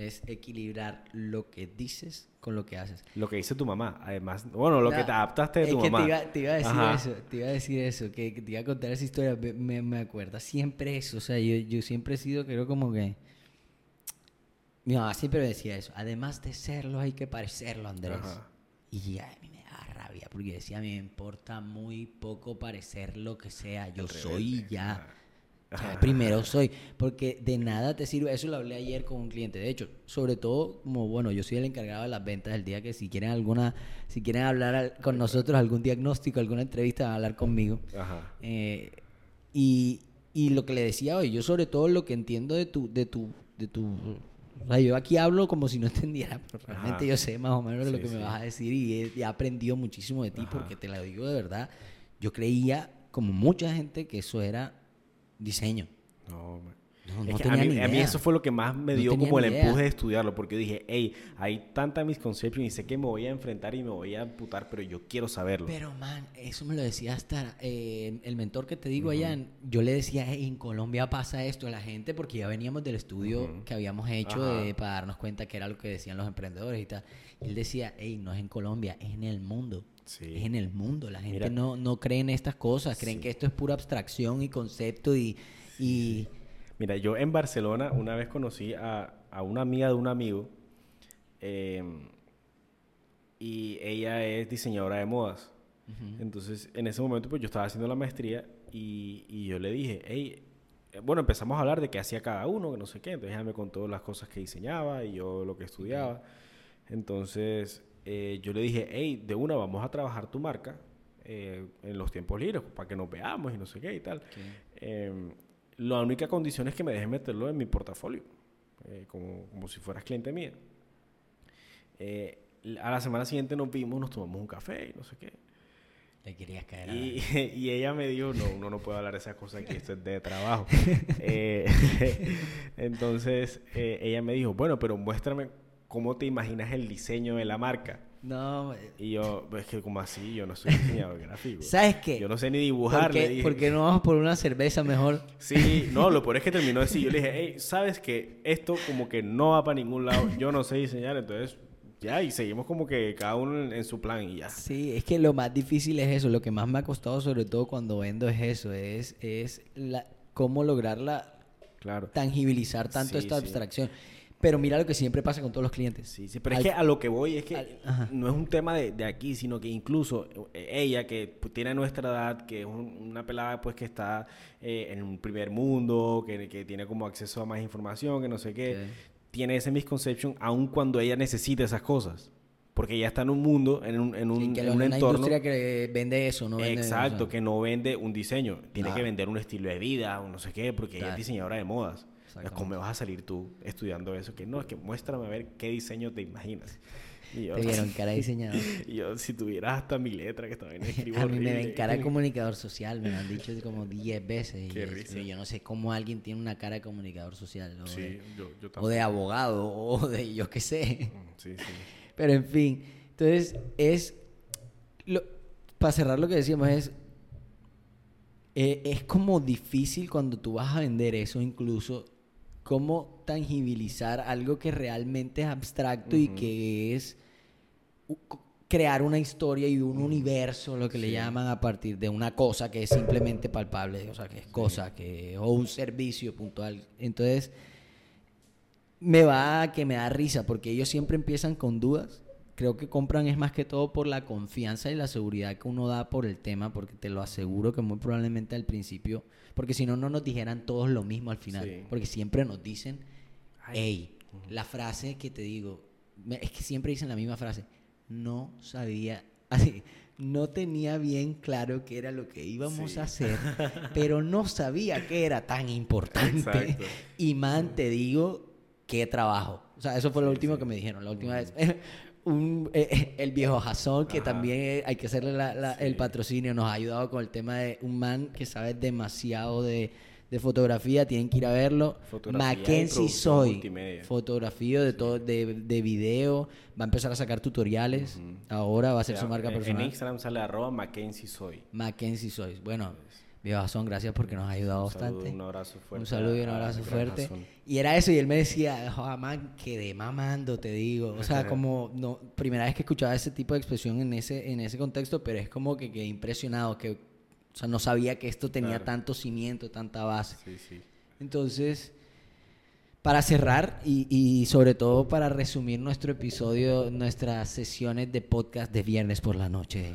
es equilibrar lo que dices con lo que haces. Lo que dice tu mamá, además, bueno, lo que te adaptaste de tu mamá. Te iba, a decir eso, te iba a decir eso, que, te iba a contar esa historia, me, me acuerda siempre eso, o sea, yo, yo siempre he sido, creo como que, mi mamá siempre me decía eso, además de serlo hay que parecerlo, Andrés. Y a mí me da rabia, porque decía, a mí me importa muy poco parecer lo que sea, yo soy ya [laughs] primero soy, porque de nada te sirve, eso lo hablé ayer con un cliente, de hecho, sobre todo como, bueno, yo soy el encargado de las ventas del día que si quieren alguna, si quieren hablar con nosotros, algún diagnóstico, alguna entrevista, van a hablar conmigo. Eh, y, y lo que le decía hoy, yo sobre todo lo que entiendo de tu, de tu, de tu o sea, yo aquí hablo como si no entendiera, [laughs] pero realmente yo sé más o menos lo que me vas a decir y he, aprendido muchísimo de ti porque te lo digo de verdad. Yo creía, como mucha gente, que eso era diseño. No, a, mí, eso fue lo que más me dio como el empuje de estudiarlo, porque dije, hey, hay tanta misconcepción y sé que me voy a enfrentar y me voy a amputar, pero yo quiero saberlo. Pero, man, eso me lo decía hasta eh, el mentor que te digo allá, yo le decía, hey, en Colombia pasa esto a la gente, porque ya veníamos del estudio que habíamos hecho para darnos cuenta que era lo que decían los emprendedores y tal. Y él decía, hey, no es en Colombia, es en el mundo. Es en el mundo. La gente no, no cree en estas cosas. Creen que esto es pura abstracción y concepto y... Mira, yo en Barcelona una vez conocí a, una amiga de un amigo em, y ella es diseñadora de modas. Entonces, en ese momento, pues yo estaba haciendo la maestría y, yo le dije, hey, bueno, empezamos a hablar de qué hacía cada uno, que no sé qué. Entonces ella me contó las cosas que diseñaba y yo lo que estudiaba. Entonces, eh, yo le dije, hey, de una vamos a trabajar tu marca eh, en los tiempos libres para que nos veamos y no sé qué y tal. Em, la única condición es que me dejes meterlo en mi portafolio, eh, como, como, si fueras cliente mía. a la semana siguiente nos vimos, nos tomamos un café y no sé qué. Le querías caer a Y, [laughs] y ella me dijo, no, uno no puede hablar de esas cosas aquí, esto es de trabajo. [laughs] Eh, [laughs] entonces, eh, ella me dijo, bueno, pero muéstrame cómo te imaginas el diseño de la marca. No, Y yo, es que como así, yo no soy diseñador gráfico. ¿sabes qué? Yo no sé ni dibujar. ¿Por qué, dije. por qué no vamos por una cerveza mejor? Sí, no, lo peor es que terminó así. Yo le dije, hey, ¿sabes que esto como que no va para ningún lado? Yo no sé diseñar, entonces ya, y seguimos como que cada uno en, en su plan y ya. Sí, es que lo más difícil es eso. Lo que más me ha costado, sobre todo cuando vendo, es eso. Es, es la, cómo lograrla Claro. tangibilizar tanto Sí, esta sí. abstracción. Pero mira lo que siempre pasa con todos los clientes. Sí, sí, pero Al- es que a lo que voy es que al- no es un tema de, de aquí, sino que incluso eh, ella, que pues, tiene nuestra edad, que es un- una pelada pues que está eh, en un primer mundo, que, que tiene como acceso a más información, que no sé qué, tiene ese misconception aun cuando ella necesita esas cosas. Porque ella está en un mundo, en un, en un, Sí, que en un entorno... industria que vende eso, no vende Exacto, que no vende un diseño, tiene Claro. que vender un estilo de vida, un no sé qué, porque ella es diseñadora de modas. Exactamente. ¿Cómo me vas a salir tú estudiando eso? Que no, es que muéstrame a ver qué diseño te imaginas. Y yo, Te vieron [laughs] cara de diseñador. y yo, si tuvieras hasta mi letra, que también [laughs] escribo A mí me ven cara de comunicador social, me lo han dicho como 10 veces. y Qué es- risa. yo no sé cómo alguien tiene una cara de comunicador social. O, Sí, de, yo, yo o de abogado, o de yo qué sé. tampoco. Sí, sí. [laughs] Pero en fin, entonces es. Lo, para cerrar lo que decíamos es. eh, es como difícil cuando tú vas a vender eso, incluso, cómo tangibilizar algo que realmente es abstracto y que es crear una historia y un universo, lo que le llaman a partir de una cosa que es simplemente palpable, o sea, que es cosa, que o un servicio puntual. Entonces, me va a que me da risa porque ellos siempre empiezan con dudas. Creo que compran es más que todo por la confianza y la seguridad que uno da por el tema, porque te lo aseguro que muy probablemente al principio, porque si no, no nos dijeran todos lo mismo al final, Sí. porque siempre nos dicen, hey, la frase que te digo, es que siempre dicen la misma frase, no sabía, [laughs] así, no tenía bien claro qué era lo que íbamos Sí. a hacer, [laughs] pero no sabía que era tan importante. Exacto. [laughs] Y man, te digo, qué trabajo. O sea, eso fue lo Sí, último sí. que me dijeron, la última vez. Un, eh, eh, el viejo Jason, que Ajá. también eh, hay que hacerle la- la- el patrocinio, nos ha ayudado con el tema de un man que sabe demasiado de, de fotografía, tienen que ir a verlo. Fotografía Mackenzie Soy, multimedia. fotografía de todo, de, de video, va a empezar a sacar tutoriales, ahora va a Ya, su marca en- personal. En Instagram sale arroba Mackenzie Soy. Mackenzie Soy. Bueno, viejo Jason, gracias porque nos ha ayudado Un saludo, bastante. un abrazo fuerte Un saludo y un abrazo fuerte. Jason. Y era eso, y él me decía, joder, man, quedé mamando, te digo. O sea, como, no, primera vez que escuchaba ese tipo de expresión en ese, en ese contexto, pero es como que quedé impresionado, que, o sea, no sabía que esto tenía Claro. tanto cimiento, tanta base. Sí, sí. Entonces, para cerrar y, y sobre todo para resumir nuestro episodio, nuestras sesiones de podcast de viernes por la noche,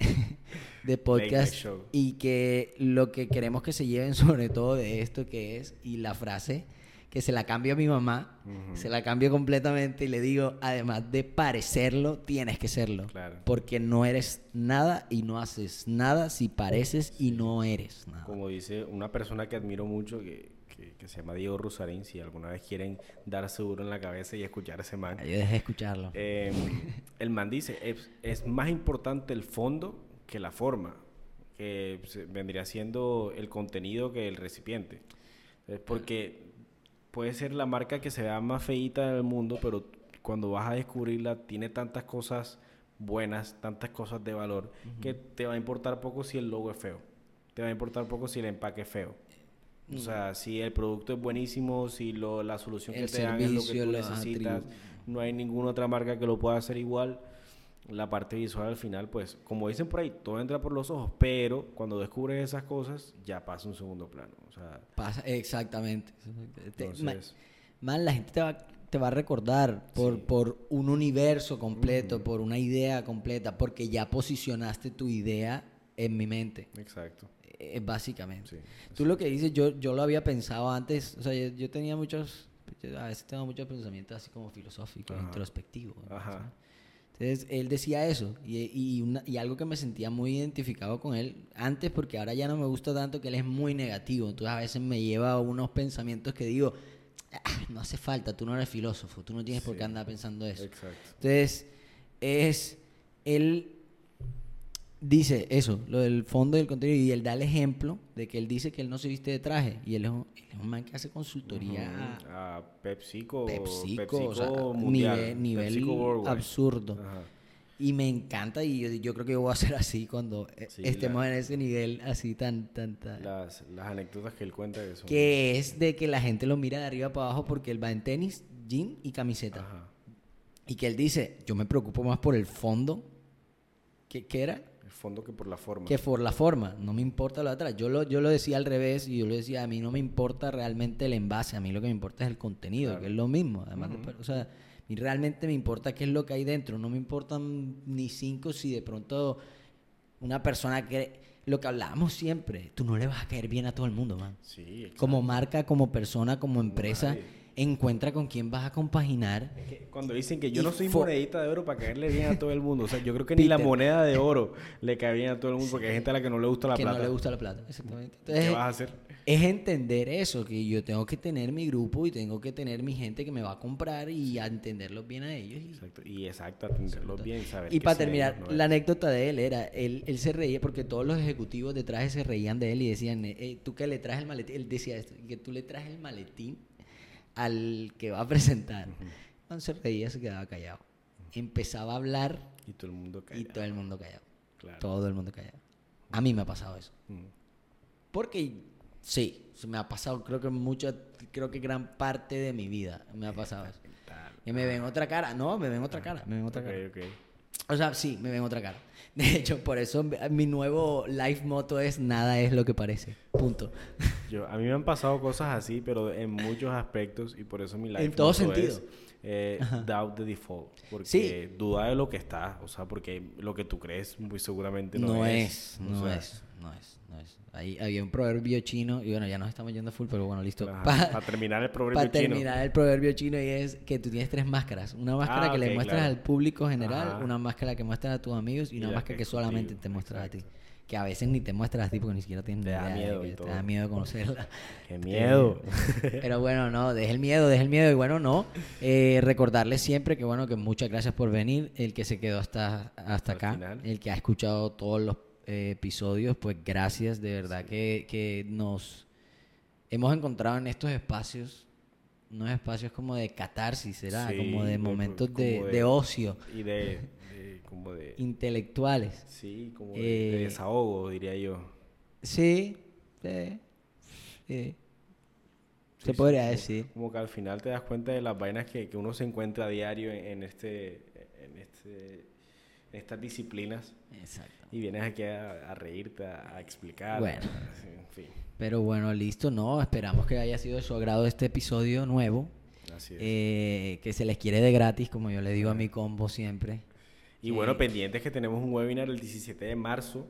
[laughs] de podcast, show. y que lo que queremos que se lleven [laughs] sobre todo de esto que es, y la frase, que se la cambio a mi mamá, Ujú. se la cambio completamente y le digo, además de parecerlo, tienes que serlo. Claro. Porque no eres nada y no haces nada si pareces y no eres nada. Como dice una persona que admiro mucho, que, que, que se llama Diego Rusarín, si alguna vez quieren dar seguro en la cabeza y escuchar a ese man. Yo dejé de escucharlo. Eh, el man dice, es, es más importante el fondo que la forma, que vendría siendo el contenido que el recipiente. Es porque puede ser la marca que se vea más feíta del mundo, pero cuando vas a descubrirla tiene tantas cosas buenas, tantas cosas de valor, que te va a importar poco si el logo es feo. Te va a importar poco si el empaque es feo. O sea, si el producto es buenísimo, si lo, la solución El que te dan es lo que tú necesitas, atributos. no hay ninguna otra marca que lo pueda hacer igual. La parte visual al final, pues, como dicen por ahí, todo entra por los ojos, pero cuando descubres esas cosas, ya pasa un segundo plano. O sea, Pasa, exactamente. Entonces, Man, la gente te va, te va a recordar por, Sí. por un universo completo, por una idea completa, porque ya posicionaste tu idea en mi mente. exacto. Eh, básicamente. Sí, Tú lo que dices, yo, yo lo había pensado antes, o sea, yo, yo tenía muchos, yo a veces tengo muchos pensamientos así como filosóficos, introspectivos. Ajá. Entonces, él decía eso, y, y, una- y algo que me sentía muy identificado con él antes, porque ahora ya no me gusta tanto que él es muy negativo, entonces a veces me lleva a unos pensamientos que digo, "Ah, no hace falta, tú no eres filósofo, tú no tienes por qué andar pensando eso. Exacto. Entonces, es, él dice eso, lo del fondo del contenido, y él da el ejemplo de que él dice que él no se viste de traje, y él es un, él es un man que hace consultoría Ujú. A PepsiCo, PepsiCo, o sea, mundial, nivel, nivel PepsiCo Worldwide. absurdo. Ajá. Y me encanta, y yo, yo creo que yo voy a ser así cuando eh, Sí, estemos la- en ese nivel así tan, tan, tan... Las, las anécdotas que él cuenta que son... Que es de que la gente lo mira de arriba para abajo porque él va en tenis, jean y camiseta. Ajá. Y que él dice, yo me preocupo más por el fondo, ¿qué, qué era? Fondo que por la forma. Que por la forma, no me importa lo de atrás. Yo lo, yo lo decía al revés y yo lo decía, a mí no me importa realmente el envase, a mí lo que me importa es el contenido, Claro. que es lo mismo. Además, de- o sea, mí realmente me importa qué es lo que hay dentro, no me importan ni cinco si de pronto una persona que... Lo que hablábamos siempre, tú no le vas a caer bien a todo el mundo, man. Sí, exacto. Como marca, como persona, como empresa, nadie. Encuentra con quién vas a compaginar. Que Cuando dicen que yo no soy monedita de oro para caerle bien a todo el mundo. O sea, yo creo que ni la moneda de oro le cae bien a todo el mundo porque hay gente a la que no le gusta la que plata. no le gusta la plata. Exactamente. ¿Qué vas a hacer? es entender eso, que yo tengo que tener mi grupo y tengo que tener mi gente que me va a comprar y a entenderlos bien a ellos. Y, Exacto. Y exacto, atenderlos bien, saber y para terminar, ellos no la anécdota de él era, él, él se reía porque todos los ejecutivos de traje se reían de él y decían, eh, tú que le traes el maletín, él decía esto, que tú le traes el maletín al que va a presentar. Cuando se reía se quedaba callado. Empezaba a hablar Y todo el mundo cae. y todo el mundo callado. Claro. Todo el mundo callado. A mí me ha pasado eso. Mm. Porque sí, se me ha pasado, creo que mucha, creo que gran parte de mi vida me ha pasado eso. Que me ven otra cara, no, me ven otra cara, me ven otra Ok, cara. ok. O sea, sí, me ven otra cara. [laughs] De hecho, por eso mi nuevo life motto es nada es lo que parece. Punto. Yo, a mí me han pasado cosas así, pero en muchos aspectos y por eso mi life En todo motto sentido. es, eh, doubt the default. Porque Sí. duda de lo que está, o sea, porque lo que tú crees muy seguramente no, No, es. no sea, es, no es, no es. Ahí había un proverbio chino, y bueno, ya nos estamos yendo full, pero bueno, listo. Para Pa- terminar el proverbio Para chino. terminar el proverbio chino y es que tú tienes tres máscaras. Una máscara Ah, que le muestras claro. al público general, Ajá. una máscara que muestras a tus amigos y, Y una máscara que solamente contigo, te muestras a ti. Que a veces ni te muestras a ti porque ni siquiera tienes Te da miedo y. Te da miedo conocerla. [laughs] ¡Qué miedo! [laughs] Pero bueno, no, deja el miedo, deja el miedo. Y bueno, no. Eh, recordarles siempre que bueno, que muchas gracias por venir. El que se quedó hasta, hasta el acá. final. El que ha escuchado todos los eh, episodios, pues gracias. De verdad que, que nos hemos encontrado en estos espacios. Unos espacios como de catarsis, ¿será? Sí, como de momentos de, como de- de ocio, y de- [laughs] como de... intelectuales. Sí, como de, de Eh, desahogo, diría yo. Sí, sí, sí. Sí, Se podría decir. Como que al final te das cuenta de las vainas que, que uno se encuentra a diario en, en este, en este, en estas disciplinas Exacto. y vienes aquí a, a reírte, a, a explicar, Bueno. a- en fin, Pero bueno, listo, no, esperamos que haya sido de su agrado este episodio nuevo, así es. eh, que se les quiere de gratis, como yo le digo a mi combo siempre. Y bueno, pendientes que tenemos un webinar el 17 de marzo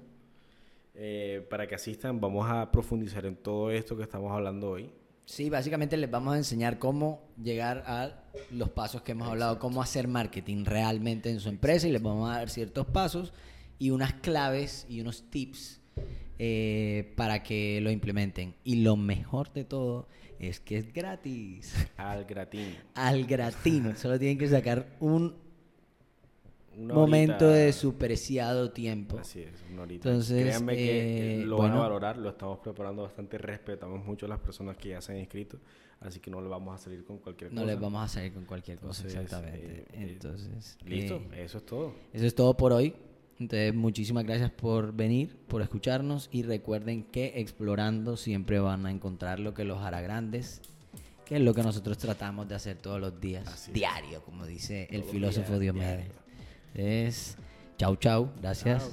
eh, para que asistan. Vamos a profundizar en todo esto que estamos hablando hoy. Sí, básicamente les vamos a enseñar cómo llegar a los pasos que hemos hablado, cómo hacer marketing realmente en su empresa y les vamos a dar ciertos pasos y unas claves y unos tips eh, para que lo implementen. Y lo mejor de todo es que es gratis. Al gratín. Al gratín. [laughs] Solo tienen que sacar un Una momento horita. de su preciado tiempo. Así es, una horita. Entonces, Créanme que eh, lo van a bueno. valorar, lo estamos preparando bastante, respetamos mucho a las personas que ya se han inscrito, así que no le vamos a salir con cualquier No cosa. les vamos a salir con cualquier cosa, Entonces, exactamente. eh, eh, Entonces, Listo, eh, eso es todo. eso es todo por hoy. Entonces, muchísimas gracias por venir, por escucharnos y recuerden que explorando siempre van a encontrar lo que los hará grandes, que es lo que nosotros tratamos de hacer todos los días, diario, como dice el Todos los filósofo Diomedes. Entonces, chau, chau, gracias.